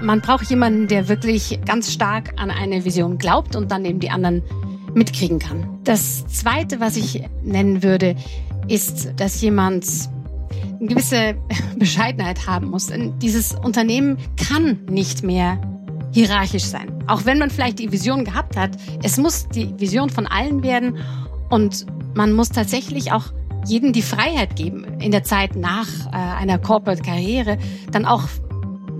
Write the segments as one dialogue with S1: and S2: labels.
S1: man braucht jemanden, der wirklich ganz stark an eine Vision glaubt und dann eben die anderen mitkriegen kann. Das Zweite, was ich nennen würde, ist, dass jemand eine gewisse Bescheidenheit haben muss. Denn dieses Unternehmen kann nicht mehr hierarchisch sein. Auch wenn man vielleicht die Vision gehabt hat, es muss die Vision von allen werden und man muss tatsächlich auch jedem die Freiheit geben, in der Zeit nach äh, einer Corporate-Karriere dann auch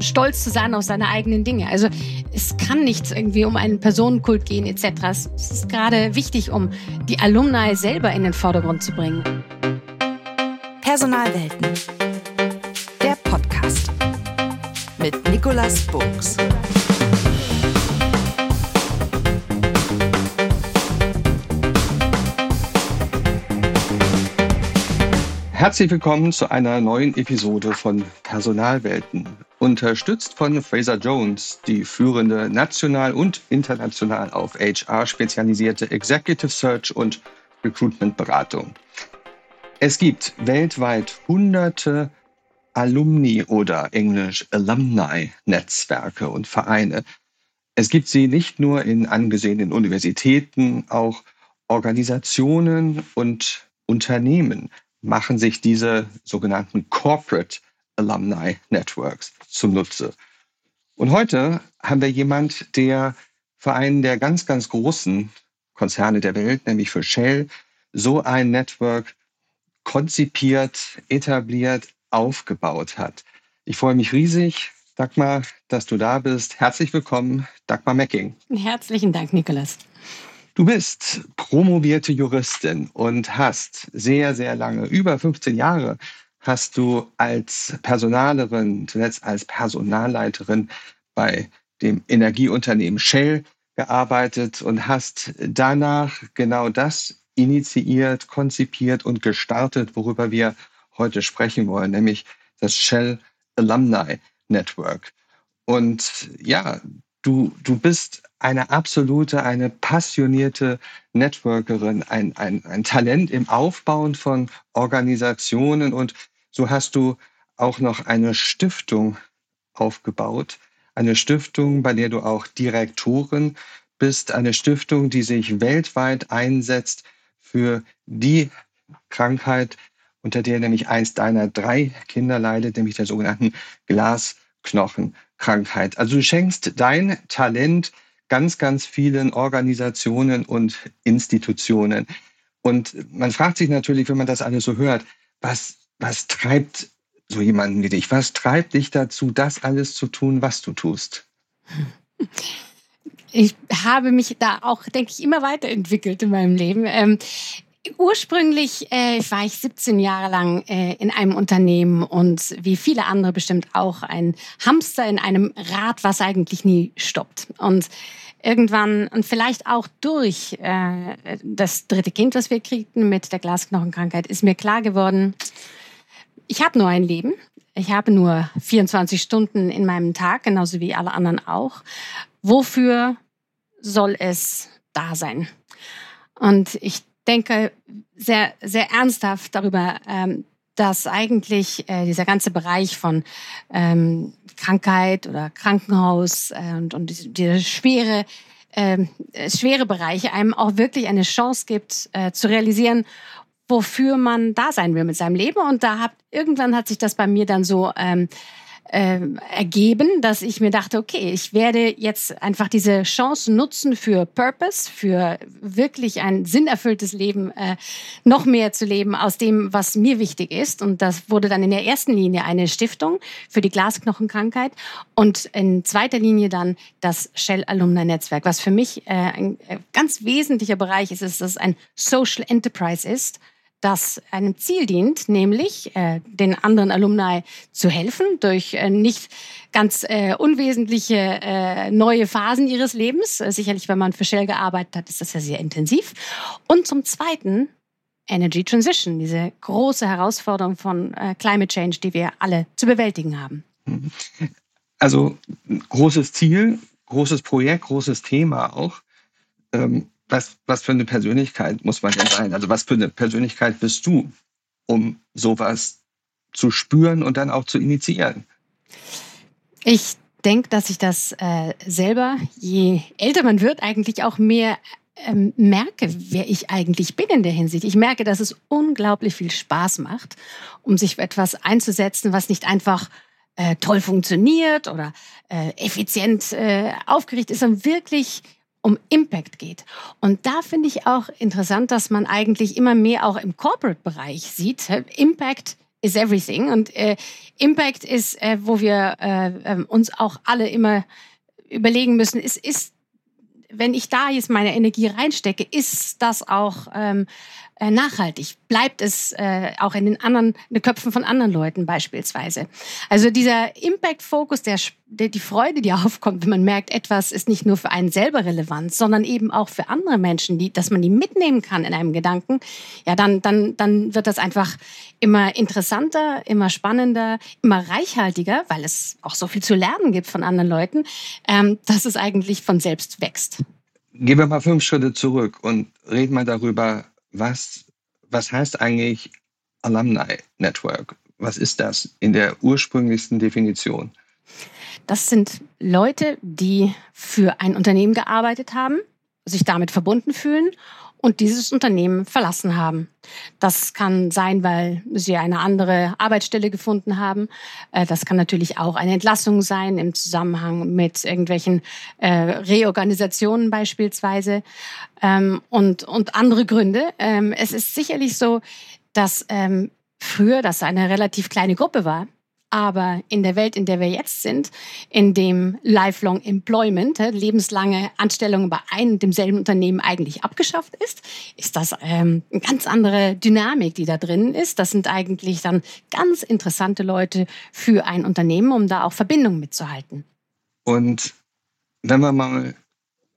S1: stolz zu sein auf seine eigenen Dinge. Also es kann nicht irgendwie um einen Personenkult gehen etc. Es ist gerade wichtig, um die Alumni selber in den Vordergrund zu bringen.
S2: Personalwelten. Der Podcast mit Nicolas Burgs.
S3: Herzlich willkommen zu einer neuen Episode von Personalwelten. Unterstützt von Fraser Jones, die führende national und international auf HR spezialisierte Executive Search und Recruitment Beratung. Es gibt weltweit hunderte Alumni oder englisch Alumni-Netzwerke und Vereine. Es gibt sie nicht nur in angesehenen Universitäten, auch Organisationen und Unternehmen machen sich diese sogenannten Corporate Alumni Networks zunutze. Und heute haben wir jemand, der für einen der ganz, ganz großen Konzerne der Welt, nämlich für Shell, so ein Network konzipiert, etabliert, aufgebaut hat. Ich freue mich riesig, Dagmar, dass du da bist. Herzlich willkommen, Dagmar Mecking.
S1: Herzlichen Dank, Nikolas.
S3: Du bist promovierte Juristin und hast sehr, sehr lange, über 15 Jahre, hast du als Personalerin, zuletzt als Personalleiterin bei dem Energieunternehmen Shell gearbeitet und hast danach genau das initiiert, konzipiert und gestartet, worüber wir heute sprechen wollen, nämlich das Shell Alumni Network. Und ja, du, du bist eine absolute, eine passionierte Networkerin, ein, ein, ein Talent im Aufbauen von Organisationen und so hast du auch noch eine Stiftung aufgebaut, eine Stiftung, bei der du auch Direktorin bist, eine Stiftung, die sich weltweit einsetzt für die Krankheit, unter der nämlich eins deiner drei Kinder leidet, nämlich der sogenannten Glasknochenkrankheit. Also du schenkst dein Talent ganz, ganz vielen Organisationen und Institutionen. Und man fragt sich natürlich, wenn man das alles so hört, was, was treibt so jemanden wie dich? Was treibt dich dazu, das alles zu tun, was du tust?
S1: Ich habe mich da auch, denke ich, immer weiterentwickelt in meinem Leben. Ähm, Ursprünglich äh, war ich 17 Jahre lang äh, in einem Unternehmen und wie viele andere bestimmt auch ein Hamster in einem Rad, was eigentlich nie stoppt. Und irgendwann und vielleicht auch durch äh, das dritte Kind, was wir kriegten mit der Glasknochenkrankheit, ist mir klar geworden, ich habe nur ein Leben. Ich habe nur 24 Stunden in meinem Tag, genauso wie alle anderen auch. Wofür soll es da sein? Und ich denke sehr, sehr ernsthaft darüber, ähm, dass eigentlich äh, dieser ganze Bereich von ähm, Krankheit oder Krankenhaus äh, und, und diese, schwere, äh, schwere Bereiche einem auch wirklich eine Chance gibt, zu realisieren, wofür man da sein will mit seinem Leben. Und da hat irgendwann hat sich das bei mir dann so ähm, äh, ergeben, dass ich mir dachte, okay, ich werde jetzt einfach diese Chance nutzen für Purpose, für wirklich ein sinnerfülltes Leben, äh, noch mehr zu leben aus dem, was mir wichtig ist. Und das wurde dann in der ersten Linie eine Stiftung für die Glasknochenkrankheit und in zweiter Linie dann das Shell Alumni Netzwerk, was für mich äh, ein äh, ganz wesentlicher Bereich ist, ist, dass es ein Social Enterprise ist das einem Ziel dient, nämlich äh, den anderen Alumni zu helfen durch äh, nicht ganz äh, unwesentliche äh, neue Phasen ihres Lebens. Äh, sicherlich, wenn man für Shell gearbeitet hat, ist das ja sehr intensiv. Und zum Zweiten Energy Transition, diese große Herausforderung von äh, Climate Change, die wir alle zu bewältigen haben.
S3: Also großes Ziel, großes Projekt, großes Thema auch. Ähm, was, was für eine Persönlichkeit muss man denn sein? Also was für eine Persönlichkeit bist du, um sowas zu spüren und dann auch zu initiieren?
S1: Ich denke, dass ich das äh, selber, je älter man wird, eigentlich auch mehr ähm, merke, wer ich eigentlich bin in der Hinsicht. Ich merke, dass es unglaublich viel Spaß macht, um sich für etwas einzusetzen, was nicht einfach äh, toll funktioniert oder äh, effizient äh, aufgerichtet ist, sondern wirklich um Impact geht. Und da finde ich auch interessant, dass man eigentlich immer mehr auch im Corporate-Bereich sieht. Impact is everything. Und äh, Impact ist, äh, wo wir äh, ähm, uns auch alle immer überlegen müssen, ist, ist wenn ich da jetzt meine Energie reinstecke, ist das auch ähm, äh, nachhaltig? Bleibt es äh, auch in den anderen, in den Köpfen von anderen Leuten beispielsweise? Also dieser Impact-Fokus, der, der, die Freude, die aufkommt, wenn man merkt, etwas ist nicht nur für einen selber relevant, sondern eben auch für andere Menschen, die, dass man die mitnehmen kann in einem Gedanken, ja, dann, dann, dann wird das einfach immer interessanter, immer spannender, immer reichhaltiger, weil es auch so viel zu lernen gibt von anderen Leuten, ähm, dass es eigentlich von selbst wächst.
S3: Gehen wir mal fünf Schritte zurück und reden mal darüber, was, was heißt eigentlich Alumni Network? Was ist das in der ursprünglichsten Definition?
S1: Das sind Leute, die für ein Unternehmen gearbeitet haben, sich damit verbunden fühlen und dieses Unternehmen verlassen haben. Das kann sein, weil sie eine andere Arbeitsstelle gefunden haben. Äh, das kann natürlich auch eine Entlassung sein im Zusammenhang mit irgendwelchen äh, Reorganisationen beispielsweise ähm, und, und andere Gründe. Ähm, es ist sicherlich so, dass ähm, früher das eine relativ kleine Gruppe war, aber in der Welt, in der wir jetzt sind, in dem Lifelong Employment, lebenslange Anstellung bei einem und demselben Unternehmen eigentlich abgeschafft ist, ist das ähm, eine ganz andere Dynamik, die da drin ist. Das sind eigentlich dann ganz interessante Leute für ein Unternehmen, um da auch Verbindungen mitzuhalten.
S3: Und wenn wir mal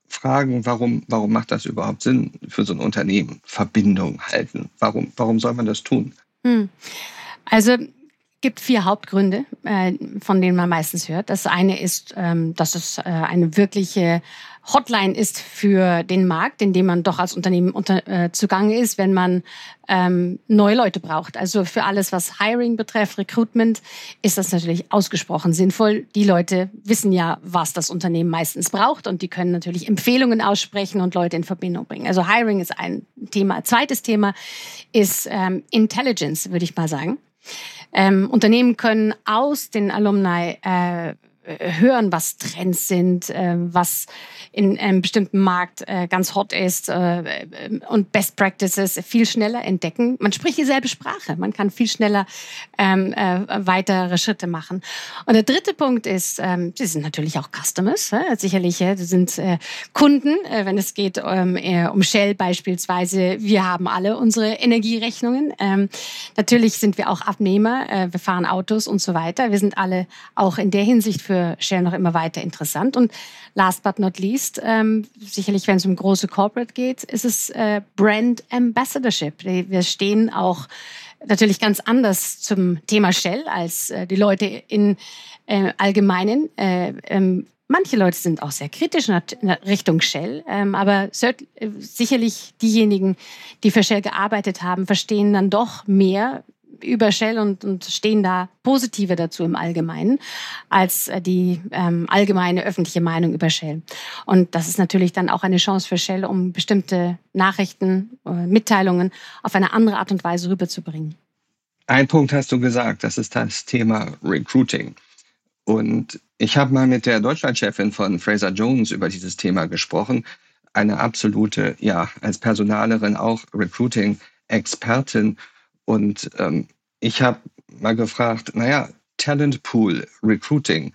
S3: fragen, warum, warum macht das überhaupt Sinn für so ein Unternehmen? Verbindung halten. Warum, warum soll man das tun? Hm.
S1: Also gibt vier Hauptgründe, äh, von denen man meistens hört. Das eine ist, ähm, dass es äh, eine wirkliche Hotline ist für den Markt, in dem man doch als Unternehmen unter, äh, zugange ist, wenn man ähm, neue Leute braucht. Also für alles, was Hiring betrifft, Recruitment, ist das natürlich ausgesprochen sinnvoll. Die Leute wissen ja, was das Unternehmen meistens braucht und die können natürlich Empfehlungen aussprechen und Leute in Verbindung bringen. Also Hiring ist ein Thema. Zweites Thema ist ähm, Intelligence, würde ich mal sagen. Ähm, Unternehmen können aus den Alumni äh, hören, was Trends sind, äh, was in einem bestimmten Markt äh, ganz hot ist äh, und Best Practices viel schneller entdecken. Man spricht dieselbe Sprache, man kann viel schneller ähm, äh, weitere Schritte machen. Und der dritte Punkt ist, ähm, sie sind natürlich auch Customers, äh, sicherlich, äh, sind äh, Kunden, äh, wenn es geht ähm, um Shell beispielsweise. Wir haben alle unsere Energierechnungen. Ähm, natürlich sind wir auch Abnehmer, äh, wir fahren Autos und so weiter. Wir sind alle auch in der Hinsicht für Shell noch immer weiter interessant. Und last but not least, ähm, sicherlich wenn es um große Corporate geht, ist es äh, Brand Ambassadorship. Wir stehen auch natürlich ganz anders zum Thema Shell als äh, die Leute in äh, Allgemeinen. Äh, ähm, manche Leute sind auch sehr kritisch in Richtung Shell, ähm, aber äh, sicherlich diejenigen, die für Shell gearbeitet haben, verstehen dann doch mehr, über Shell und, und stehen da positive dazu im Allgemeinen als äh, die ähm, allgemeine öffentliche Meinung über Shell. Und das ist natürlich dann auch eine Chance für Shell, um bestimmte Nachrichten, äh, Mitteilungen auf eine andere Art und Weise rüberzubringen.
S3: Ein Punkt hast du gesagt, das ist das Thema Recruiting. Und ich habe mal mit der Deutschlandchefin von Fraser Jones über dieses Thema gesprochen. Eine absolute, ja, als Personalerin auch Recruiting-Expertin. Und ähm, ich habe mal gefragt, naja, Talent Pool, Recruiting,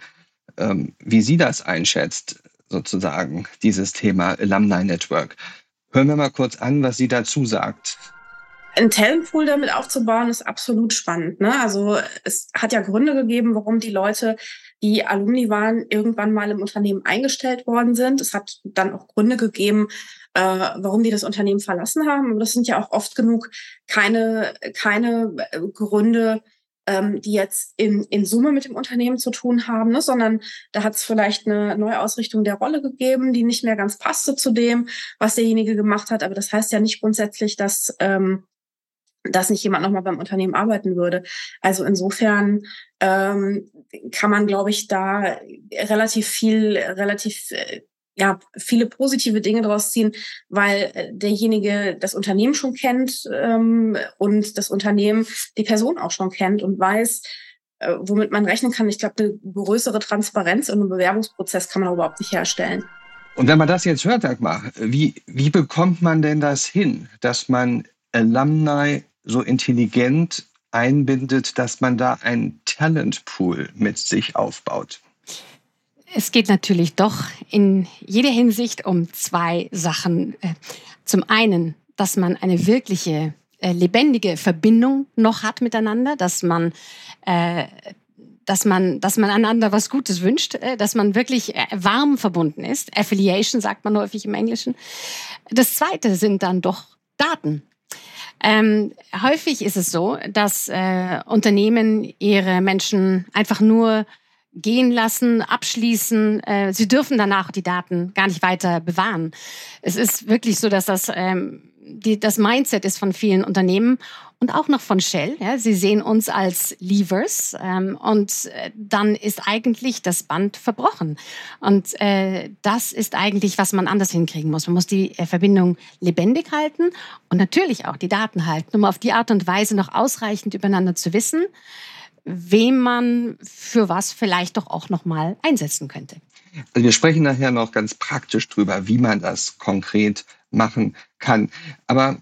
S3: ähm, wie sie das einschätzt, sozusagen, dieses Thema Alumni Network. Hören wir mal kurz an, was sie dazu sagt.
S4: Ein Talentpool damit aufzubauen, ist absolut spannend. Ne? Also es hat ja Gründe gegeben, warum die Leute, die Alumni waren, irgendwann mal im Unternehmen eingestellt worden sind. Es hat dann auch Gründe gegeben, äh, warum die das Unternehmen verlassen haben. Aber das sind ja auch oft genug keine, keine äh, Gründe, ähm, die jetzt in, in Summe mit dem Unternehmen zu tun haben, ne? sondern da hat es vielleicht eine Neuausrichtung der Rolle gegeben, die nicht mehr ganz passte zu dem, was derjenige gemacht hat. Aber das heißt ja nicht grundsätzlich, dass, ähm, dass nicht jemand nochmal beim Unternehmen arbeiten würde. Also insofern ähm, kann man, glaube ich, da relativ viel, relativ äh, ja, viele positive Dinge daraus ziehen, weil äh, derjenige das Unternehmen schon kennt ähm, und das Unternehmen die Person auch schon kennt und weiß, äh, womit man rechnen kann. Ich glaube, eine größere Transparenz in einem Bewerbungsprozess kann man überhaupt nicht herstellen.
S3: Und wenn man das jetzt hört, Dagmar, wie, wie bekommt man denn das hin, dass man Alumni so intelligent einbindet, dass man da einen Talentpool mit sich aufbaut?
S1: Es geht natürlich doch in jeder Hinsicht um zwei Sachen. Äh, zum einen, dass man eine wirkliche äh, lebendige Verbindung noch hat miteinander, dass man äh, dass man, dass man einander was Gutes wünscht, dass man wirklich warm verbunden ist. Affiliation sagt man häufig im Englischen. Das zweite sind dann doch Daten. Ähm, häufig ist es so, dass äh, Unternehmen ihre Menschen einfach nur gehen lassen, abschließen. Äh, sie dürfen danach die Daten gar nicht weiter bewahren. Es ist wirklich so, dass das ähm, die, das Mindset ist von vielen Unternehmen und auch noch von Shell. Ja, sie sehen uns als Levers ähm, und äh, dann ist eigentlich das Band verbrochen. Und äh, das ist eigentlich, was man anders hinkriegen muss. Man muss die äh, Verbindung lebendig halten und natürlich auch die Daten halten, um auf die Art und Weise noch ausreichend übereinander zu wissen, wem man für was vielleicht doch auch noch mal einsetzen könnte.
S3: Wir sprechen nachher noch ganz praktisch drüber, wie man das konkret machen kann. Aber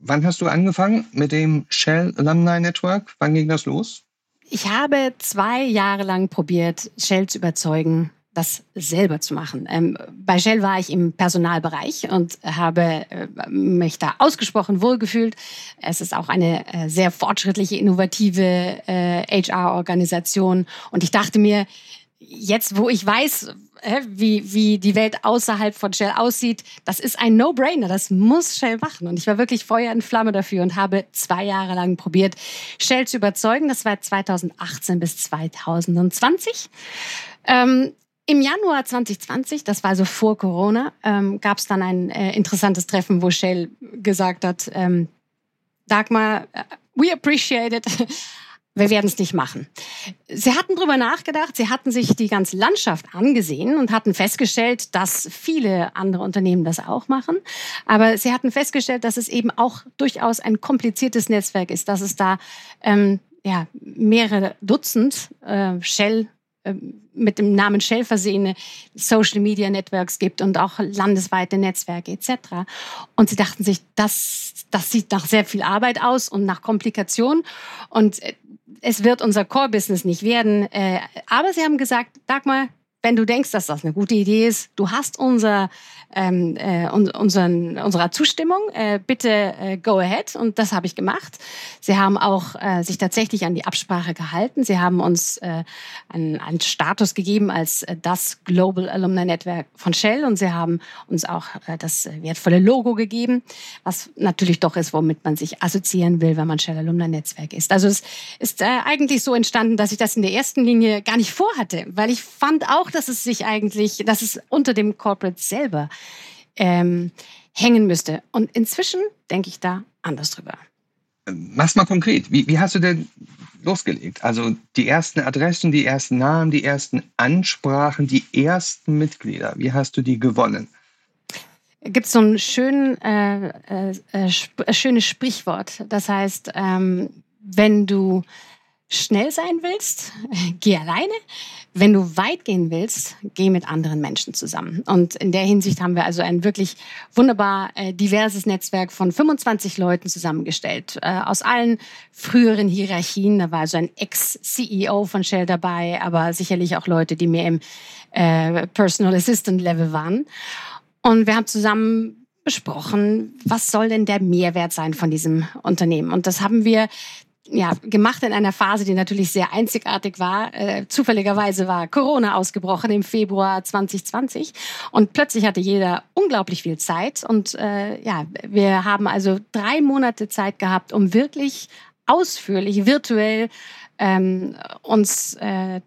S3: wann hast du angefangen mit dem Shell Alumni Network? Wann ging das los?
S1: Ich habe zwei Jahre lang probiert, Shell zu überzeugen, das selber zu machen. Ähm, bei Shell war ich im Personalbereich und habe äh, mich da ausgesprochen wohlgefühlt. Es ist auch eine äh, sehr fortschrittliche, innovative äh, HR-Organisation. Und ich dachte mir, jetzt, wo ich weiß, wie, wie die Welt außerhalb von Shell aussieht, das ist ein No-Brainer. Das muss Shell machen. Und ich war wirklich Feuer in Flamme dafür und habe zwei Jahre lang probiert, Shell zu überzeugen. Das war 2018 bis 2020. Ähm, im Januar 2020, das war also vor Corona, ähm, gab es dann ein äh, interessantes Treffen, wo Shell gesagt hat, ähm, Dagmar, uh, we appreciate it wir werden es nicht machen. Sie hatten darüber nachgedacht, sie hatten sich die ganze Landschaft angesehen und hatten festgestellt, dass viele andere Unternehmen das auch machen. Aber sie hatten festgestellt, dass es eben auch durchaus ein kompliziertes Netzwerk ist, dass es da ähm, ja, mehrere Dutzend äh, Shell äh, mit dem Namen Shell versehene Social Media Networks gibt und auch landesweite Netzwerke etc. Und sie dachten sich, das, das sieht nach sehr viel Arbeit aus und nach Komplikation. Und äh, es wird unser Core-Business nicht werden. Äh, aber sie haben gesagt, Dagmar, wenn du denkst, dass das eine gute Idee ist, du hast unser ähm, äh, unseren, unserer Zustimmung. Äh, bitte äh, go ahead. Und das habe ich gemacht. Sie haben auch äh, sich tatsächlich an die Absprache gehalten. Sie haben uns äh, einen, einen Status gegeben als äh, das Global Alumni Network von Shell und sie haben uns auch äh, das wertvolle Logo gegeben, was natürlich doch ist, womit man sich assoziieren will, wenn man Shell Alumni Netzwerk ist. Also es ist äh, eigentlich so entstanden, dass ich das in der ersten Linie gar nicht vorhatte, weil ich fand auch, dass es sich eigentlich, dass es unter dem Corporate selber ähm, hängen müsste. Und inzwischen denke ich da anders drüber.
S3: Mach's mal konkret. Wie, wie hast du denn losgelegt? Also die ersten Adressen, die ersten Namen, die ersten Ansprachen, die ersten Mitglieder. Wie hast du die gewonnen?
S1: Gibt es so ein schön, äh, äh, äh, schönes Sprichwort. Das heißt, ähm, wenn du schnell sein willst, geh alleine. Wenn du weit gehen willst, geh mit anderen Menschen zusammen. Und in der Hinsicht haben wir also ein wirklich wunderbar äh, diverses Netzwerk von 25 Leuten zusammengestellt. Äh, aus allen früheren Hierarchien. Da war also ein Ex-CEO von Shell dabei, aber sicherlich auch Leute, die mehr im äh, Personal Assistant Level waren. Und wir haben zusammen besprochen, was soll denn der Mehrwert sein von diesem Unternehmen? Und das haben wir ja, gemacht in einer Phase, die natürlich sehr einzigartig war. Äh, zufälligerweise war Corona ausgebrochen im Februar 2020 und plötzlich hatte jeder unglaublich viel Zeit und äh, ja, wir haben also drei Monate Zeit gehabt, um wirklich ausführlich virtuell ähm, uns äh,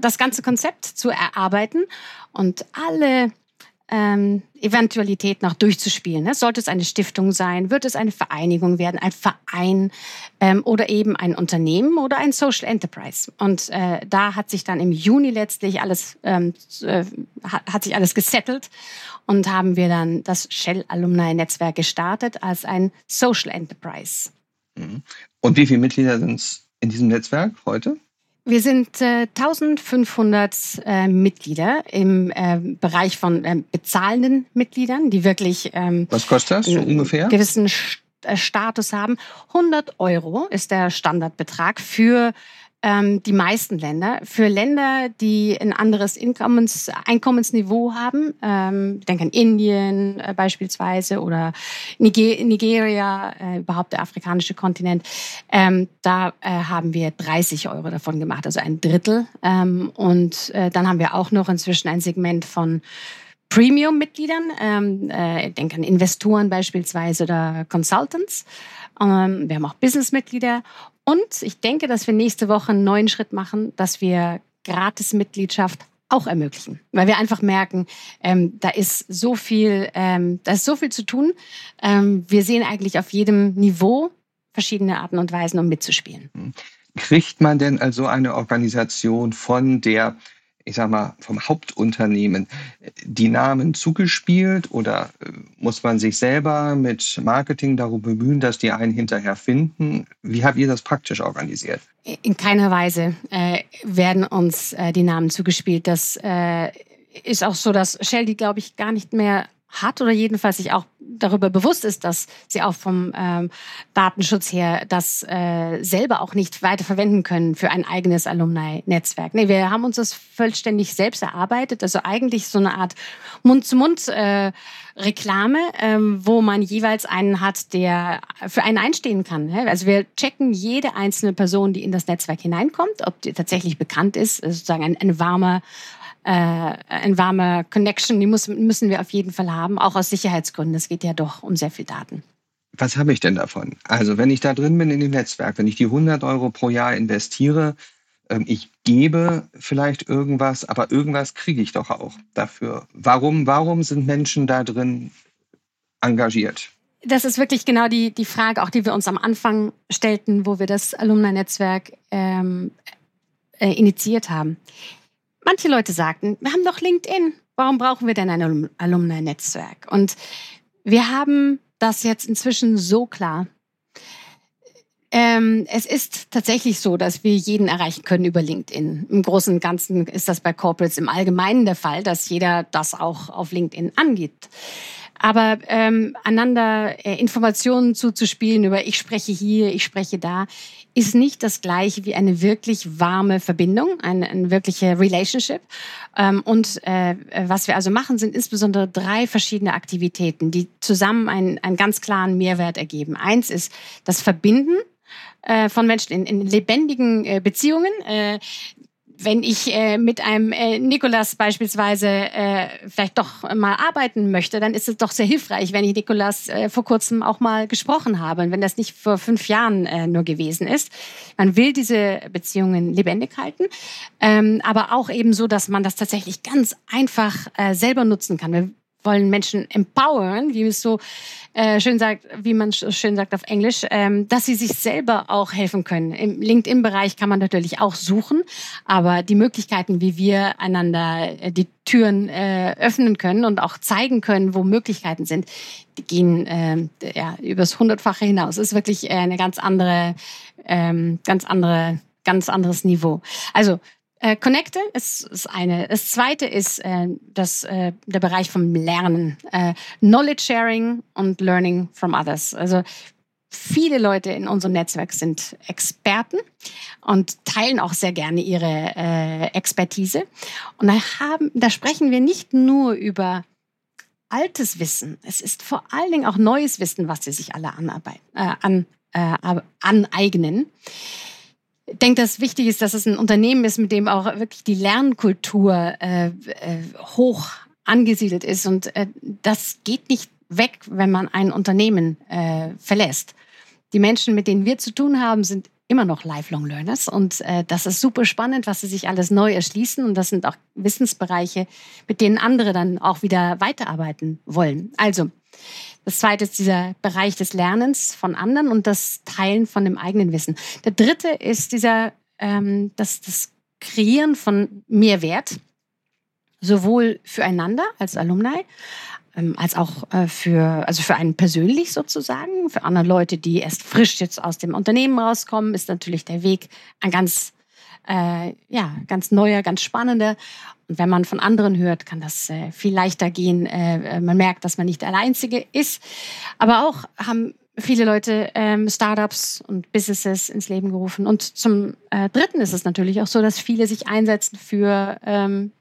S1: das ganze Konzept zu erarbeiten und alle ähm, Eventualität noch durchzuspielen. Ne? Sollte es eine Stiftung sein, wird es eine Vereinigung werden, ein Verein ähm, oder eben ein Unternehmen oder ein Social Enterprise. Und äh, da hat sich dann im Juni letztlich alles ähm, äh, hat sich alles gesettelt und haben wir dann das Shell Alumni Netzwerk gestartet als ein Social Enterprise.
S3: Mhm. Und wie viele Mitglieder sind es in diesem Netzwerk heute?
S1: Wir sind äh, 1500 äh, Mitglieder im äh, Bereich von ähm, bezahlenden Mitgliedern, die wirklich
S3: ähm, was kostet das so ungefähr
S1: gewissen äh, Status haben. 100 Euro ist der Standardbetrag für ähm, die meisten Länder. Für Länder, die ein anderes Einkommens, Einkommensniveau haben, ähm, denke an Indien äh, beispielsweise oder Niger Nigeria, äh, überhaupt der afrikanische Kontinent, ähm, da äh, haben wir 30 Euro davon gemacht, also ein Drittel. Ähm, und äh, dann haben wir auch noch inzwischen ein Segment von Premium-Mitgliedern, ähm, äh, ich denke an Investoren beispielsweise oder Consultants. Ähm, wir haben auch Business-Mitglieder und ich denke, dass wir nächste Woche einen neuen Schritt machen, dass wir Gratis-Mitgliedschaft auch ermöglichen, weil wir einfach merken, ähm, da ist so viel, ähm, da ist so viel zu tun. Ähm, wir sehen eigentlich auf jedem Niveau verschiedene Arten und Weisen, um mitzuspielen.
S3: Kriegt man denn also eine Organisation von der ich sag mal, vom Hauptunternehmen die Namen zugespielt oder äh, muss man sich selber mit Marketing darum bemühen, dass die einen hinterher finden? Wie habt ihr das praktisch organisiert?
S1: In keiner Weise äh, werden uns äh, die Namen zugespielt. Das äh, ist auch so, dass Shell die, glaube ich, gar nicht mehr hat oder jedenfalls sich auch darüber bewusst ist, dass sie auch vom ähm, Datenschutz her das äh, selber auch nicht weiter verwenden können für ein eigenes Alumni-Netzwerk. Nee, wir haben uns das vollständig selbst erarbeitet, also eigentlich so eine Art Mund-zu-Mund äh, ähm, wo man jeweils einen hat, der für einen einstehen kann. Also wir checken jede einzelne Person, die in das Netzwerk hineinkommt, ob die tatsächlich bekannt ist, sozusagen ein, ein warmer äh, ein warmer Connection, die muss, müssen wir auf jeden Fall haben, auch aus Sicherheitsgründen. Es geht ja doch um sehr viel Daten.
S3: Was habe ich denn davon? Also wenn ich da drin bin in dem Netzwerk, wenn ich die 100 Euro pro Jahr investiere, ähm, ich gebe vielleicht irgendwas, aber irgendwas kriege ich doch auch dafür. Warum, warum sind Menschen da drin engagiert?
S1: Das ist wirklich genau die, die Frage, auch die wir uns am Anfang stellten, wo wir das Alumni-Netzwerk ähm, äh, initiiert haben. Manche Leute sagten, wir haben doch LinkedIn. Warum brauchen wir denn ein Alumni-Netzwerk? Und wir haben das jetzt inzwischen so klar. Ähm, es ist tatsächlich so, dass wir jeden erreichen können über LinkedIn. Im Großen und Ganzen ist das bei Corporates im Allgemeinen der Fall, dass jeder das auch auf LinkedIn angeht. Aber ähm, einander äh, Informationen zuzuspielen über ich spreche hier, ich spreche da, ist nicht das gleiche wie eine wirklich warme Verbindung, eine, eine wirkliche Relationship. Ähm, und äh, was wir also machen, sind insbesondere drei verschiedene Aktivitäten, die zusammen einen, einen ganz klaren Mehrwert ergeben. Eins ist das Verbinden äh, von Menschen in, in lebendigen äh, Beziehungen. Wenn ich äh, mit einem äh, Nikolas beispielsweise äh, vielleicht doch mal arbeiten möchte, dann ist es doch sehr hilfreich, wenn ich Nikolas äh, vor kurzem auch mal gesprochen habe und wenn das nicht vor fünf Jahren äh, nur gewesen ist. Man will diese Beziehungen lebendig halten, ähm, aber auch eben so, dass man das tatsächlich ganz einfach äh, selber nutzen kann. Wollen Menschen empowern, wie es so äh, schön sagt, wie man schön sagt auf Englisch, ähm, dass sie sich selber auch helfen können. Im LinkedIn-Bereich kann man natürlich auch suchen, aber die Möglichkeiten, wie wir einander äh, die Türen äh, öffnen können und auch zeigen können, wo Möglichkeiten sind, die gehen äh, ja übers hundertfache hinaus. Das ist wirklich äh, eine ganz andere, ähm, ganz andere, ganz anderes Niveau. Also äh, Connecte ist, ist eine. Das zweite ist äh, das, äh, der Bereich vom Lernen. Äh, Knowledge Sharing und Learning from Others. Also viele Leute in unserem Netzwerk sind Experten und teilen auch sehr gerne ihre äh, Expertise. Und da, haben, da sprechen wir nicht nur über altes Wissen, es ist vor allen Dingen auch neues Wissen, was sie sich alle anarbeiten, äh, an, äh, aneignen denke, dass wichtig ist, dass es ein Unternehmen ist, mit dem auch wirklich die Lernkultur äh, äh, hoch angesiedelt ist. Und äh, das geht nicht weg, wenn man ein Unternehmen äh, verlässt. Die Menschen, mit denen wir zu tun haben, sind immer noch Lifelong Learners und äh, das ist super spannend, was sie sich alles neu erschließen und das sind auch Wissensbereiche, mit denen andere dann auch wieder weiterarbeiten wollen. Also das zweite ist dieser Bereich des Lernens von anderen und das Teilen von dem eigenen Wissen. Der dritte ist dieser, ähm, das, das Kreieren von Mehrwert, sowohl füreinander als Alumni, ähm, als auch äh, für, also für einen persönlich sozusagen. Für andere Leute, die erst frisch jetzt aus dem Unternehmen rauskommen, ist natürlich der Weg ein ganz, äh, ja, ganz neuer, ganz spannender. Und wenn man von anderen hört, kann das äh, viel leichter gehen. Äh, äh man merkt, dass man nicht der Einzige ist. Aber auch haben viele Leute ähm, Startups und Businesses ins Leben gerufen. Und zum äh, Dritten ist es natürlich auch so, dass viele sich einsetzen für ähm,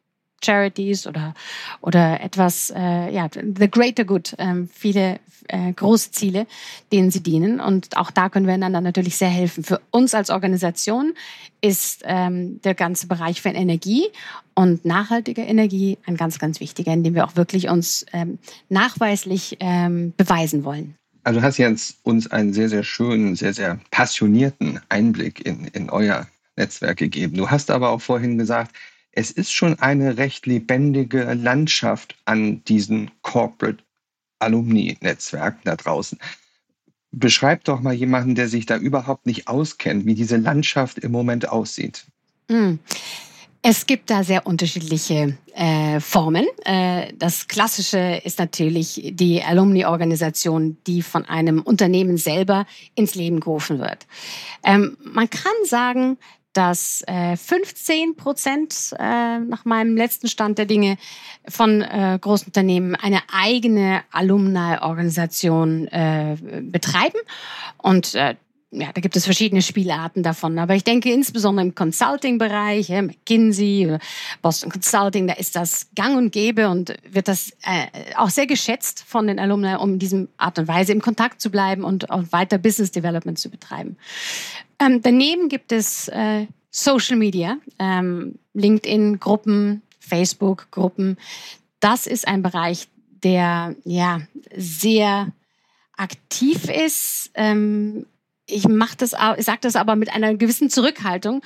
S1: Charities oder, oder etwas, äh, ja, the greater good, ähm, viele äh, große Ziele, denen sie dienen. Und auch da können wir einander natürlich sehr helfen. Für uns als Organisation ist ähm, der ganze Bereich für Energie und nachhaltige Energie ein ganz, ganz wichtiger, in dem wir auch wirklich uns ähm, nachweislich ähm, beweisen wollen.
S3: Also du hast jetzt uns einen sehr, sehr schönen, sehr, sehr passionierten Einblick in, in euer Netzwerk gegeben. Du hast aber auch vorhin gesagt, es ist schon eine recht lebendige Landschaft an diesen Corporate Alumni-Netzwerken da draußen. Beschreib doch mal jemanden, der sich da überhaupt nicht auskennt, wie diese Landschaft im Moment aussieht.
S1: Mm. Es gibt da sehr unterschiedliche äh, Formen. Äh, das Klassische ist natürlich die Alumni-Organisation, die von einem Unternehmen selber ins Leben gerufen wird. Ähm, man kann sagen, dass äh, 15 Prozent äh, nach meinem letzten Stand der Dinge von äh, Großunternehmen eine eigene Alumni-Organisation äh, betreiben. Und äh, ja, da gibt es verschiedene Spielarten davon. Aber ich denke insbesondere im Consulting-Bereich, ja, McKinsey, Boston Consulting, da ist das gang und gäbe und wird das äh, auch sehr geschätzt von den Alumni, um in diesem Art und Weise im Kontakt zu bleiben und auch weiter Business Development zu betreiben. Ähm, daneben gibt es äh, Social Media, ähm, LinkedIn-Gruppen, Facebook-Gruppen. Das ist ein Bereich, der ja sehr aktiv ist. Ähm, ich mache das, ich sage das aber mit einer gewissen Zurückhaltung,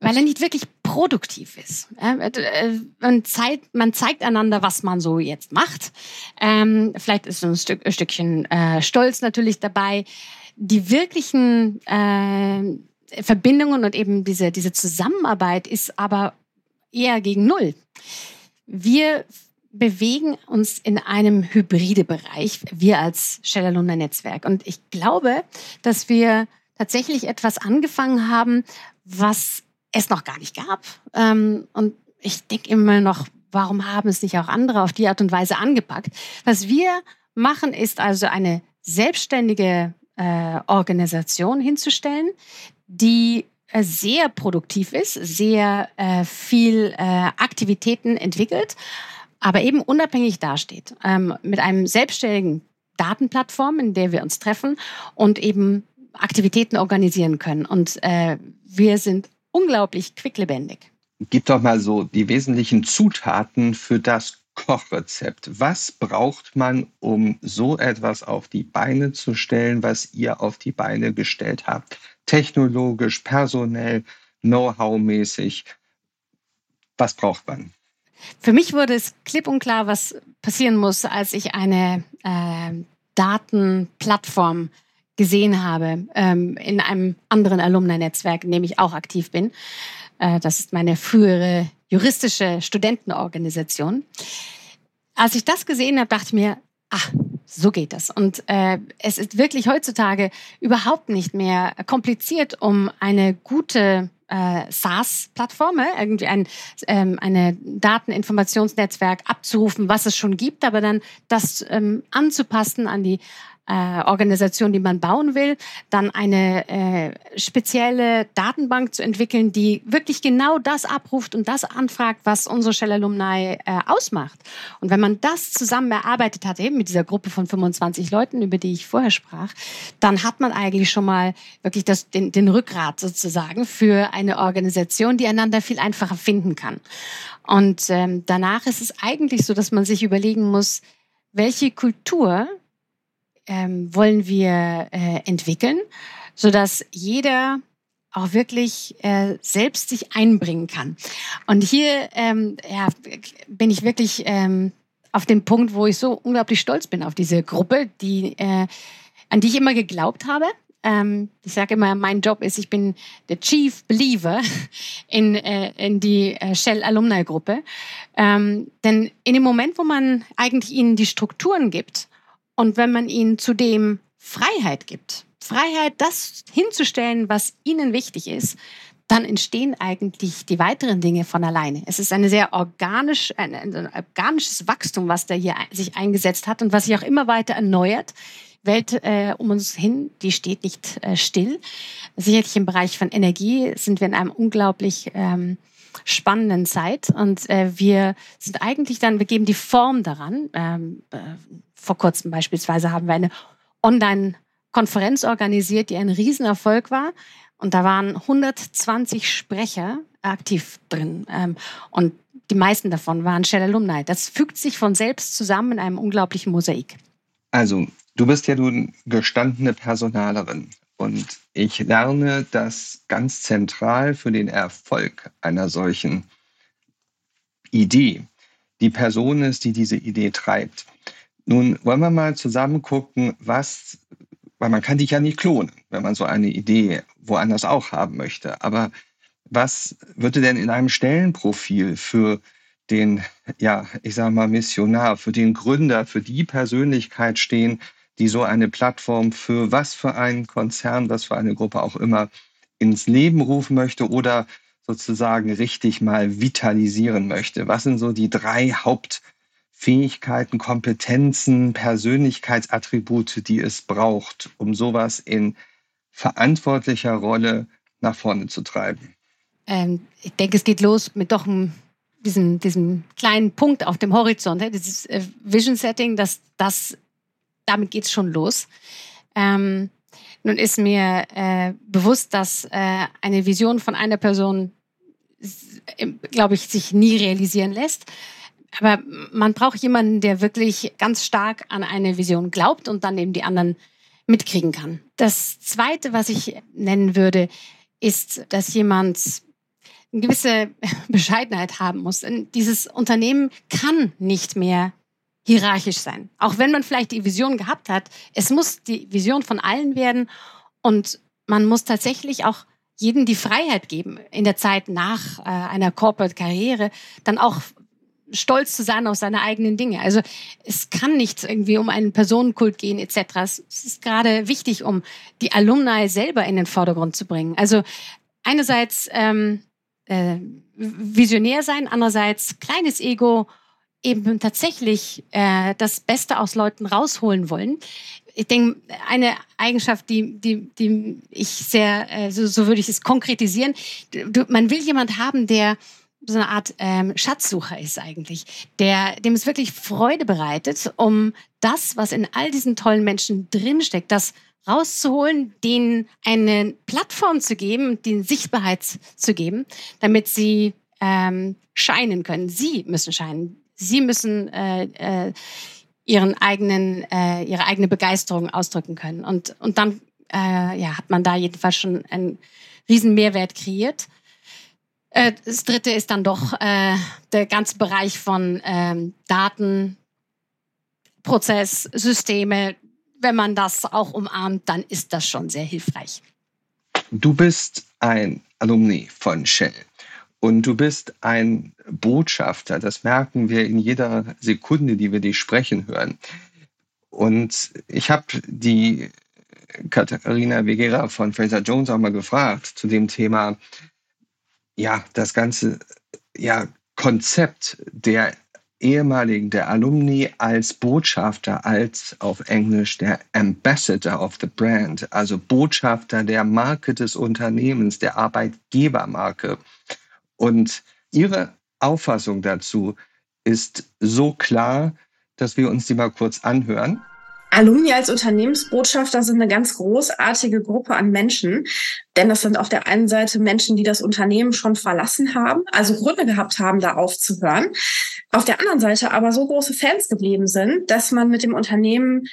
S1: weil er nicht wirklich produktiv ist. Äh, man zeigt, man zeigt einander, was man so jetzt macht. Ähm, vielleicht ist ein, Stück, ein Stückchen äh, Stolz natürlich dabei. Die wirklichen äh, Verbindungen und eben diese, diese Zusammenarbeit ist aber eher gegen Null. Wir bewegen uns in einem hybride Bereich, wir als Schellerlunder Netzwerk. Und ich glaube, dass wir tatsächlich etwas angefangen haben, was es noch gar nicht gab. Ähm, und ich denke immer noch, warum haben es nicht auch andere auf die Art und Weise angepackt? Was wir machen, ist also eine selbstständige äh, Organisation hinzustellen, die äh, sehr produktiv ist, sehr äh, viel Aktivitäten entwickelt, aber eben unabhängig dasteht. Ähm, mit einem selbstständigen Datenplattform, in der wir uns treffen und eben Aktivitäten organisieren können. Und äh, wir sind unglaublich quicklebendig.
S3: Gib doch mal so die wesentlichen Zutaten für das Kochrezept. Was braucht man, um so etwas auf die Beine zu stellen, was ihr auf die Beine gestellt habt? Technologisch, personell, Know-how-mäßig. Was braucht man?
S1: Für mich wurde es klipp und klar, was passieren muss, als ich eine äh, Datenplattform gesehen habe ähm, in einem anderen Alumni-Netzwerk, in dem ich auch aktiv bin. Äh, das ist meine frühere juristische Studentenorganisation. Als ich das gesehen habe, dachte ich mir, ach, so geht das. Und äh, es ist wirklich heutzutage überhaupt nicht mehr kompliziert, um eine gute äh, SaaS-Plattform, irgendwie ein ähm, eine Dateninformationsnetzwerk abzurufen, was es schon gibt, aber dann das ähm, anzupassen an die äh, Organisation, die man bauen will, dann eine äh, spezielle Datenbank zu entwickeln, die wirklich genau das abruft und das anfragt, was unsere Shell Alumni äh, ausmacht. Und wenn man das zusammen erarbeitet hat, eben mit dieser Gruppe von 25 Leuten, über die ich vorher sprach, dann hat man eigentlich schon mal wirklich das, den, den Rückgrat sozusagen für eine Organisation, die einander viel einfacher finden kann. Und ähm, danach ist es eigentlich so, dass man sich überlegen muss, welche Kultur ähm, wollen wir äh, entwickeln, sodass jeder auch wirklich äh, selbst sich einbringen kann. Und hier ähm, ja, bin ich wirklich ähm, auf dem Punkt, wo ich so unglaublich stolz bin auf diese Gruppe, die, äh, an die ich immer geglaubt habe. Ähm, ich sage immer, mein Job ist, ich bin der Chief Believer in, äh, in die äh, Shell Alumni Gruppe. Ähm, denn in dem Moment, wo man eigentlich ihnen die Strukturen gibt und wenn man ihnen zudem Freiheit gibt, Freiheit, das hinzustellen, was ihnen wichtig ist, dann entstehen eigentlich die weiteren Dinge von alleine. Es ist eine sehr organisch, ein, ein organisches Wachstum, was da hier sich eingesetzt hat und was sich auch immer weiter erneuert. Welt äh, um uns hin, die steht nicht äh, still. Sicherlich im Bereich von Energie sind wir in einem unglaublich ähm, spannenden Zeit und äh, wir sind eigentlich dann, wir geben die Form daran. Ähm, äh, vor kurzem beispielsweise haben wir eine Online- Konferenz organisiert, die ein Riesenerfolg war. Und da waren 120 Sprecher aktiv drin. Ähm, und die meisten davon waren Shell Alumni. Das fügt sich von selbst zusammen in einem unglaublichen Mosaik.
S3: Also, du bist ja nun gestandene Personalerin. Und ich lerne, dass ganz zentral für den Erfolg einer solchen Idee die Person ist, die diese Idee treibt. Nun wollen wir mal zusammen gucken, was weil man kann dich ja nicht klonen, wenn man so eine Idee woanders auch haben möchte. Aber was würde denn in einem Stellenprofil für den, ja, ich sage mal, Missionar, für den Gründer, für die Persönlichkeit stehen, die so eine Plattform für was für einen Konzern, was für eine Gruppe auch immer ins Leben rufen möchte oder sozusagen richtig mal vitalisieren möchte? Was sind so die drei Haupt- Fähigkeiten, Kompetenzen, Persönlichkeitsattribute, die es braucht, um sowas in verantwortlicher Rolle nach vorne zu treiben?
S1: Ähm, ich denke, es geht los mit doch einem, diesem, diesem kleinen Punkt auf dem Horizont, dieses äh, Vision Setting, das, das, damit geht es schon los. Ähm, nun ist mir äh, bewusst, dass äh, eine Vision von einer Person, glaube ich, sich nie realisieren lässt. Aber man braucht jemanden, der wirklich ganz stark an eine Vision glaubt und dann eben die anderen mitkriegen kann. Das Zweite, was ich nennen würde, ist, dass jemand eine gewisse Bescheidenheit haben muss. Dieses Unternehmen kann nicht mehr hierarchisch sein. Auch wenn man vielleicht die Vision gehabt hat, es muss die Vision von allen werden und man muss tatsächlich auch jedem die Freiheit geben, in der Zeit nach äh, einer Corporate-Karriere dann auch stolz zu sein auf seine eigenen Dinge. Also es kann nicht irgendwie um einen Personenkult gehen etc. Es ist gerade wichtig, um die Alumni selber in den Vordergrund zu bringen. Also einerseits ähm, äh, visionär sein, andererseits kleines Ego, eben tatsächlich äh, das Beste aus Leuten rausholen wollen. Ich denke, eine Eigenschaft, die, die, die ich sehr, äh, so, so würde ich es konkretisieren, du, man will jemand haben, der so eine Art ähm, Schatzsucher ist eigentlich, der, dem es wirklich Freude bereitet, um das, was in all diesen tollen Menschen drinsteckt, das rauszuholen, denen eine Plattform zu geben, denen Sichtbarkeit zu geben, damit sie ähm, scheinen können. Sie müssen scheinen. Sie müssen äh, äh, ihren eigenen, äh, ihre eigene Begeisterung ausdrücken können. Und, und dann äh, ja, hat man da jedenfalls schon einen riesen Mehrwert kreiert. Äh, das dritte ist dann doch äh, der ganze Bereich von ähm, Daten, Prozess, Systeme. Wenn man das auch umarmt, dann ist das schon sehr hilfreich.
S3: Du bist ein Alumni von Shell und du bist ein Botschafter. Das merken wir in jeder Sekunde, die wir dich sprechen hören. Und ich habe die Katharina Vegera von Fraser Jones auch mal gefragt zu dem Thema, ja, das ganze ja, Konzept der ehemaligen, der Alumni als Botschafter, als auf Englisch der Ambassador of the Brand, also Botschafter der Marke des Unternehmens, der Arbeitgebermarke. Und ihre Auffassung dazu ist so klar, dass wir uns die mal kurz anhören.
S4: Alumni als Unternehmensbotschafter sind eine ganz großartige Gruppe an Menschen, denn das sind auf der einen Seite Menschen, die das Unternehmen schon verlassen haben, also Gründe gehabt haben, da aufzuhören. Auf der anderen Seite aber so große Fans geblieben sind, dass man mit dem Unternehmen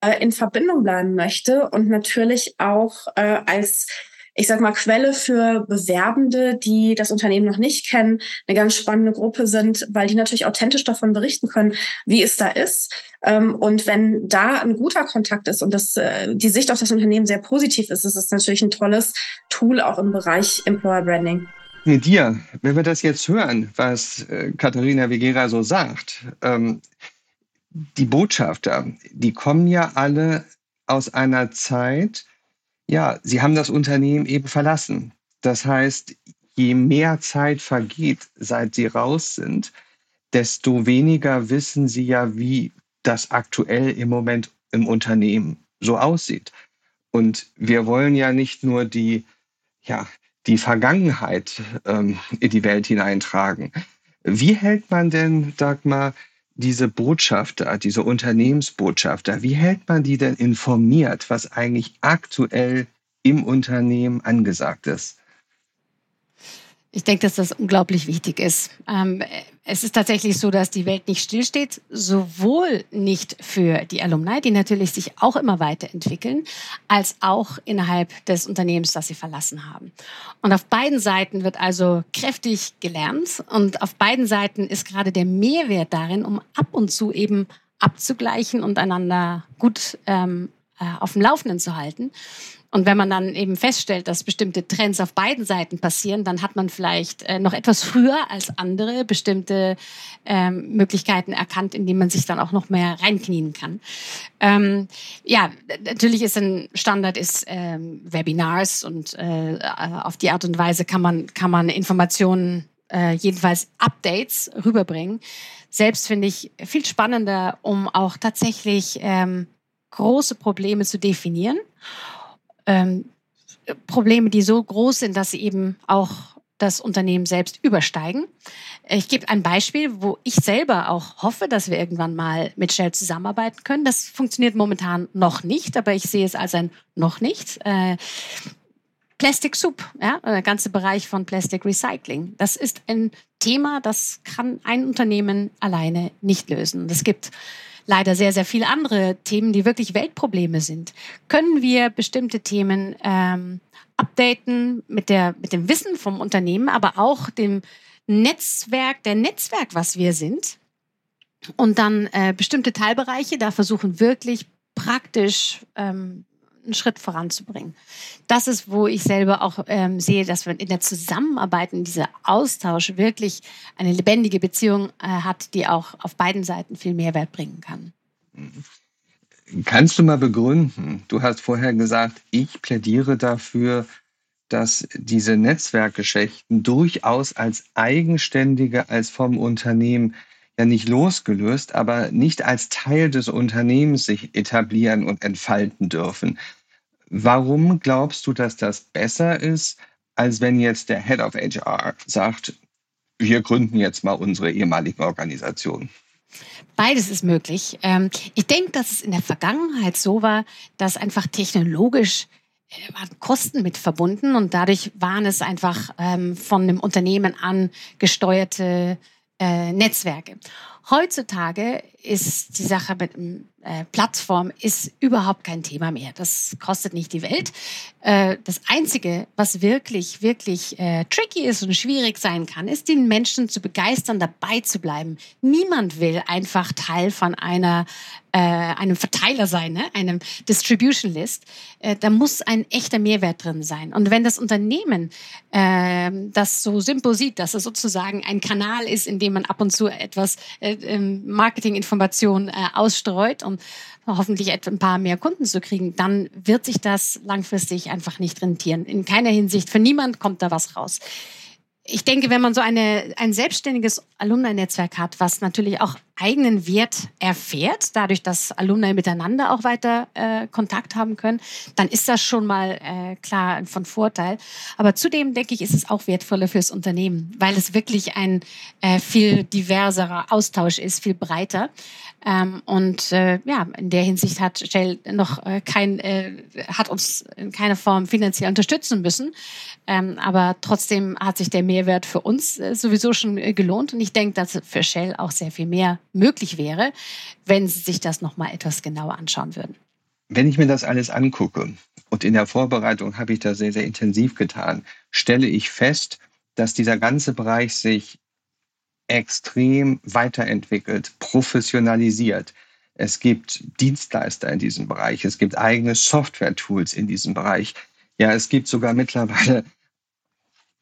S4: äh, in Verbindung bleiben möchte und natürlich auch äh, als ich sag mal, Quelle für Bewerbende, die das Unternehmen noch nicht kennen, eine ganz spannende Gruppe sind, weil die natürlich authentisch davon berichten können, wie es da ist. Ähm, und wenn da ein guter Kontakt ist und das, äh, die Sicht auf das Unternehmen sehr positiv ist, ist es natürlich ein tolles Tool auch im Bereich Employer Branding.
S3: Dir, wenn wir das jetzt hören, was äh, Katharina Vegera so sagt, ähm, die Botschafter, die kommen ja alle aus einer Zeit, ja, sie haben das Unternehmen eben verlassen. Das heißt, je mehr Zeit vergeht, seit sie raus sind, desto weniger wissen sie ja, wie das aktuell im Moment im Unternehmen so aussieht. Und wir wollen ja nicht nur die, ja, die Vergangenheit ähm, in die Welt hineintragen. Wie hält man denn, Dagmar, diese Botschafter, diese Unternehmensbotschafter, wie hält man die denn informiert, was eigentlich aktuell im Unternehmen angesagt ist?
S1: Ich denke, dass das unglaublich wichtig ist. Ähm, es ist tatsächlich so, dass die Welt nicht stillsteht, sowohl nicht für die Alumni, die natürlich sich auch immer weiterentwickeln, als auch innerhalb des Unternehmens, das sie verlassen haben. Und auf beiden Seiten wird also kräftig gelernt und auf beiden Seiten ist gerade der Mehrwert darin, um ab und zu eben abzugleichen und einander gut ähm, äh, auf dem Laufenden zu halten. Und wenn man dann eben feststellt, dass bestimmte Trends auf beiden Seiten passieren, dann hat man vielleicht äh, noch etwas früher als andere bestimmte ähm, Möglichkeiten erkannt, in die man sich dann auch noch mehr reinknien kann. Ähm, ja, natürlich ist ein Standard ist ähm, Webinars und äh, auf die Art und Weise kann man kann man Informationen äh, jedenfalls Updates rüberbringen. Selbst finde ich viel spannender, um auch tatsächlich ähm, große Probleme zu definieren ähm, Probleme, die so groß sind, dass sie eben auch das Unternehmen selbst übersteigen. Ich gebe ein Beispiel, wo ich selber auch hoffe, dass wir irgendwann mal mit Shell zusammenarbeiten können. Das funktioniert momentan noch nicht, aber ich sehe es als ein noch nicht. Äh, Plastic Soup, ja, der ganze Bereich von Plastic Recycling. Das ist ein Thema, das kann ein Unternehmen alleine nicht lösen. Es gibt leider sehr, sehr viele andere Themen, die wirklich Weltprobleme sind. Können wir bestimmte Themen ähm, updaten mit, der, mit dem Wissen vom Unternehmen, aber auch dem Netzwerk, der Netzwerk, was wir sind? Und dann äh, bestimmte Teilbereiche da versuchen wirklich praktisch ähm, einen Schritt voranzubringen. Das ist, wo ich selber auch ähm, sehe, dass man in der Zusammenarbeit, in dieser Austausch wirklich eine lebendige Beziehung äh, hat, die auch auf beiden Seiten viel Mehrwert bringen kann.
S3: Kannst du mal begründen? Du hast vorher gesagt, ich plädiere dafür, dass diese Netzwerkgeschichten durchaus als eigenständige, als vom Unternehmen ja nicht losgelöst, aber nicht als Teil des Unternehmens sich etablieren und entfalten dürfen. Warum glaubst du, dass das besser ist, als wenn jetzt der Head of HR sagt, wir gründen jetzt mal unsere ehemalige Organisation?
S1: Beides ist möglich. Ähm, ich denke, dass es in der Vergangenheit so war, dass einfach technologisch äh, waren Kosten mit verbunden und dadurch waren es einfach ähm, von dem Unternehmen an gesteuerte äh, Netzwerke. Heutzutage ist die Sache mit Plattform ist überhaupt kein Thema mehr. Das kostet nicht die Welt. Äh, das Einzige, was wirklich, wirklich äh, tricky ist und schwierig sein kann, ist, den Menschen zu begeistern, dabei zu bleiben. Niemand will einfach Teil von einer, äh, einem Verteiler sein, ne? einem Distribution List. Äh, da muss ein echter Mehrwert drin sein. Und wenn das Unternehmen äh, das so simpel sieht, dass es sozusagen ein Kanal ist, in dem man ab und zu etwas äh, ähm, Marketinginformation äh, ausstreut um hoffentlich ein paar mehr Kunden zu kriegen, dann wird sich das langfristig einfach nicht rentieren. In keiner Hinsicht. Für niemand kommt da was raus. Ich denke, wenn man so eine, ein selbstständiges Alumni-Netzwerk hat, was natürlich auch eigenen Wert erfährt, dadurch, dass Alumni miteinander auch weiter äh, Kontakt haben können, dann ist das schon mal äh, klar von Vorteil. Aber zudem denke ich, ist es auch wertvoller fürs Unternehmen, weil es wirklich ein äh, viel diverserer Austausch ist, viel breiter. Ähm, und äh, ja, in der Hinsicht hat Shell noch äh, kein, äh, hat uns in keiner Form finanziell unterstützen müssen. Ähm, aber trotzdem hat sich der Mehrwert für uns äh, sowieso schon äh, gelohnt. Und ich denke, dass für Shell auch sehr viel mehr möglich wäre, wenn Sie sich das noch mal etwas genauer anschauen würden.
S3: Wenn ich mir das alles angucke und in der Vorbereitung habe ich das sehr, sehr intensiv getan, stelle ich fest, dass dieser ganze Bereich sich extrem weiterentwickelt, professionalisiert. Es gibt Dienstleister in diesem Bereich, es gibt eigene Software-Tools in diesem Bereich. Ja, es gibt sogar mittlerweile,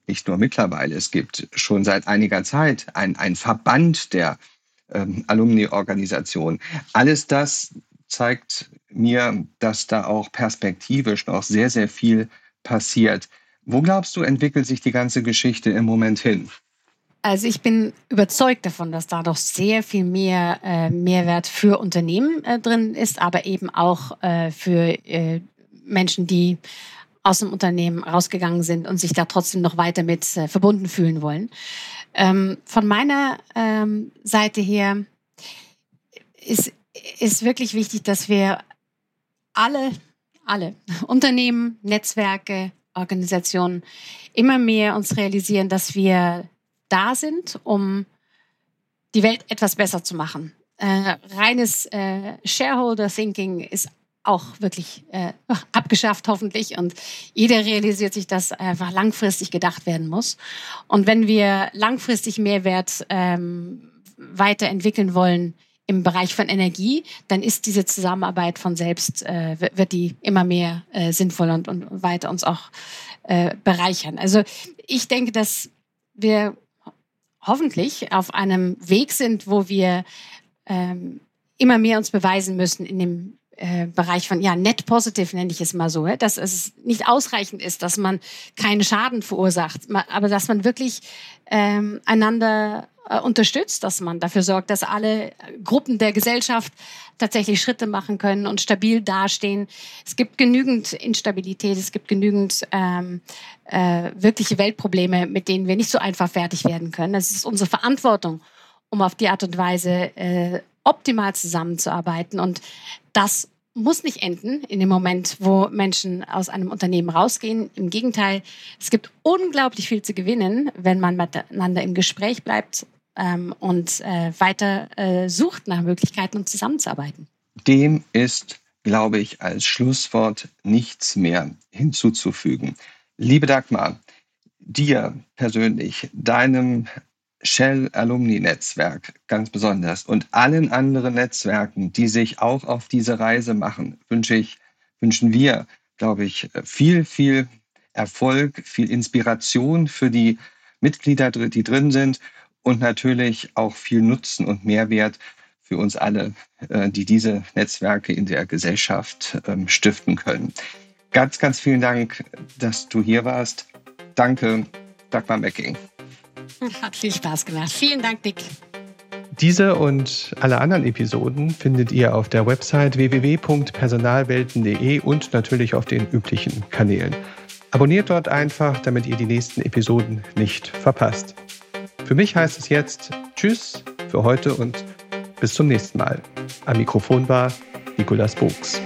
S3: nicht nur mittlerweile, es gibt schon seit einiger Zeit ein, Verband der ähm, Alumni-Organisation. Alles das zeigt mir, dass da auch perspektivisch noch sehr, sehr viel passiert. Wo glaubst du, entwickelt sich die ganze Geschichte im Moment hin?
S1: Also ich bin überzeugt davon, dass da doch sehr viel mehr äh, Mehrwert für Unternehmen äh, drin ist, aber eben auch äh, für äh, Menschen, die aus dem Unternehmen rausgegangen sind und sich da trotzdem noch weiter mit äh, verbunden fühlen wollen. Ähm, von meiner ähm, Seite her ist ist wirklich wichtig, dass wir alle, alle Unternehmen, Netzwerke, Organisationen immer mehr uns realisieren, dass wir da sind, um die Welt etwas besser zu machen. Äh, reines äh, Shareholder Thinking ist auch wirklich äh, abgeschafft, hoffentlich. Und jeder realisiert sich, dass einfach langfristig gedacht werden muss. Und wenn wir langfristig Mehrwert ähm, weiterentwickeln wollen, im Bereich von Energie, dann ist diese Zusammenarbeit von selbst, äh, wird die immer mehr äh, sinnvoll und, und weiter uns auch äh, bereichern. Also ich denke, dass wir hoffentlich auf einem Weg sind, wo wir ähm, immer mehr uns beweisen müssen in dem äh, Bereich von ja net positive nenne ich es mal so, dass es nicht ausreichend ist, dass man keinen Schaden verursacht, aber dass man wirklich ähm, einander äh, unterstützt, dass man dafür sorgt, dass alle Gruppen der Gesellschaft tatsächlich Schritte machen können und stabil dastehen. Es gibt genügend Instabilität, es gibt genügend ähm, äh, wirkliche Weltprobleme, mit denen wir nicht so einfach fertig werden können. Es ist unsere Verantwortung, um auf die Art und Weise äh, optimal zusammenzuarbeiten. Und das muss nicht enden in dem Moment, wo Menschen aus einem Unternehmen rausgehen. Im Gegenteil, es gibt unglaublich viel zu gewinnen, wenn man miteinander im Gespräch bleibt, ähm, und äh, weiter äh, sucht nach Möglichkeiten, um zusammenzuarbeiten.
S3: Dem ist, glaube ich, als Schlusswort nichts mehr hinzuzufügen. Liebe Dagmar, dir persönlich, deinem Shell Alumni Netzwerk ganz besonders und allen anderen Netzwerken, die sich auch auf diese Reise machen, wünsche ich, wünschen wir, glaube ich, viel, viel Erfolg, viel Inspiration für die Mitglieder, die drin sind und natürlich auch viel Nutzen und Mehrwert für uns alle, äh, die diese Netzwerke in der Gesellschaft ähm, stiften können. Ganz, ganz vielen Dank, dass du hier warst. Danke, Dagmar Becking.
S1: Hat viel Spaß gemacht. Vielen Dank, Dick.
S3: Diese und alle anderen Episoden findet ihr auf der Website www.personalwelten.de und natürlich auf den üblichen Kanälen. Abonniert dort einfach, damit ihr die nächsten Episoden nicht verpasst. Für mich heißt es jetzt Tschüss für heute und bis zum nächsten Mal. Am Mikrofon war Nikolas Buchs.